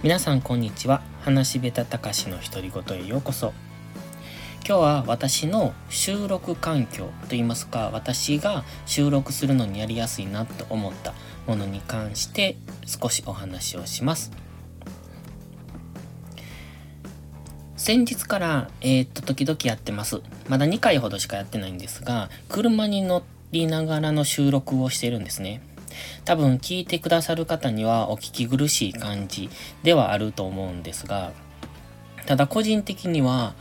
皆さんこんにちは話しべたたかしの独り言へようこそ今日は私の収録環境といいますか私が収録するのにやりやすいなと思ったものに関して少しお話をします先日から、えー、っと、時々やってます。まだ2回ほどしかやってないんですが、車に乗りながらの収録をしてるんですね。多分聞いてくださる方にはお聞き苦しい感じではあると思うんですが、ただ個人的には、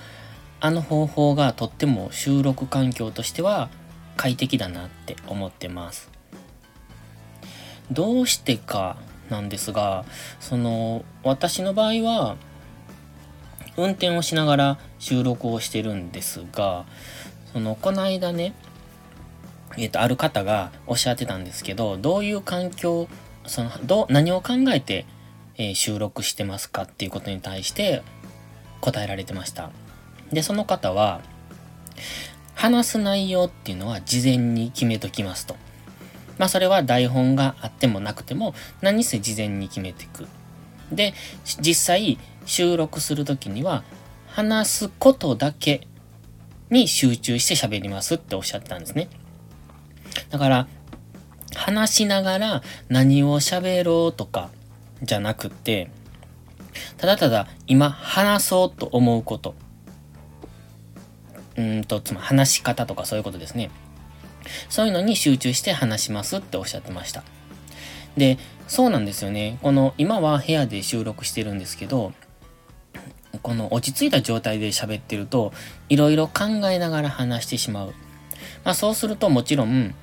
あの方法がとっても収録環境としては快適だなって思ってます。どうしてかなんですが、その、私の場合は、運転をしながら収録をしてるんですが、その、この間ね、えっ、と、ある方がおっしゃってたんですけど、どういう環境、その、どう、何を考えて、えー、収録してますかっていうことに対して答えられてました。で、その方は、話す内容っていうのは事前に決めときますと。まあそれは台本があってもなくても何せ事前に決めていく。で、実際収録するときには話すことだけに集中して喋りますっておっしゃってたんですね。だから、話しながら何を喋ろうとかじゃなくて、ただただ今話そうと思うこと。うんと、つまり話し方とかそういうことですね。そういうのに集中して話しますっておっしゃってました。で、そうなんですよね。この、今は部屋で収録してるんですけど、この落ち着いた状態で喋ってると、いろいろ考えながら話してしまう。まあそうするともちろん、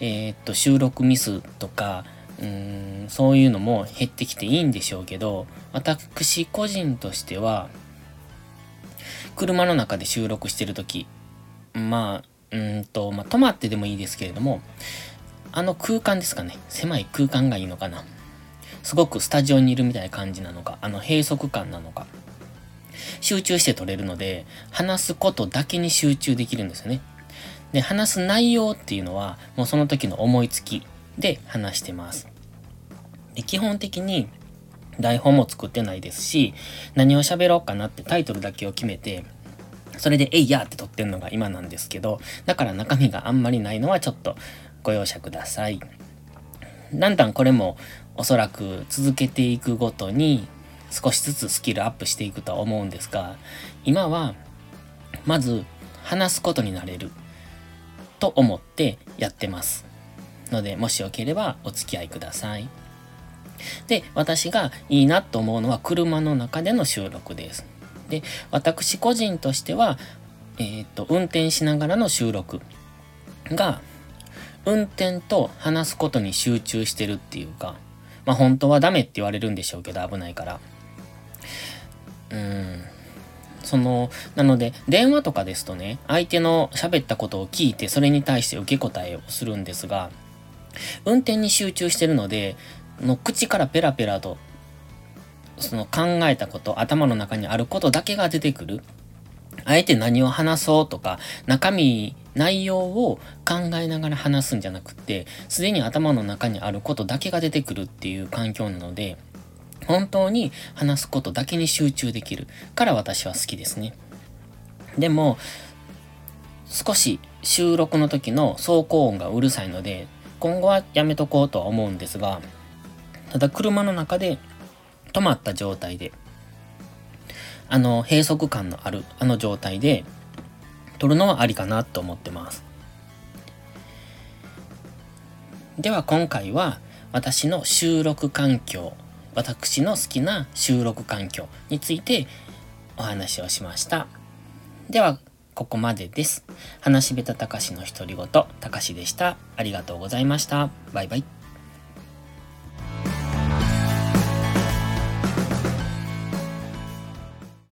えー、っと、収録ミスとか、うーん、そういうのも減ってきていいんでしょうけど、私個人としては、車の中で収録してるとき、まあ、うんと、まあ、止まってでもいいですけれども、あの空間ですかね。狭い空間がいいのかな。すごくスタジオにいるみたいな感じなのか、あの閉塞感なのか。集中して撮れるので、話すことだけに集中できるんですよね。で、話す内容っていうのは、もうその時の思いつきで話してます。で基本的に台本も作ってないですし、何を喋ろうかなってタイトルだけを決めて、それで、えいやって撮ってるのが今なんですけど、だから中身があんまりないのはちょっとご容赦ください。だんだんこれもおそらく続けていくごとに少しずつスキルアップしていくとは思うんですが、今はまず話すことになれると思ってやってます。ので、もしよければお付き合いください。で、私がいいなと思うのは車の中での収録です。で、私個人としては、えっ、と、運転しながらの収録が、運転と話すことに集中してるっていうか、まあ本当はダメって言われるんでしょうけど危ないから。うん。その、なので、電話とかですとね、相手の喋ったことを聞いて、それに対して受け答えをするんですが、運転に集中してるので、の口からペラペラと、その考えたこと、頭の中にあることだけが出てくる。あえて何を話そうとか、中身、内容を考えながら話すんじゃなくって、すでに頭の中にあることだけが出てくるっていう環境なので、本当に話すことだけに集中できるから私は好きですね。でも、少し収録の時の走行音がうるさいので、今後はやめとこうとは思うんですが、ただ車の中で止まった状態で、あの閉塞感のあるあの状態で撮るのはありかなと思ってます。では今回は私の収録環境私の好きな収録環境についてお話をしました。では、ここまでです。話しべたたかしの独り言、たかしでした。ありがとうございました。バイバイ。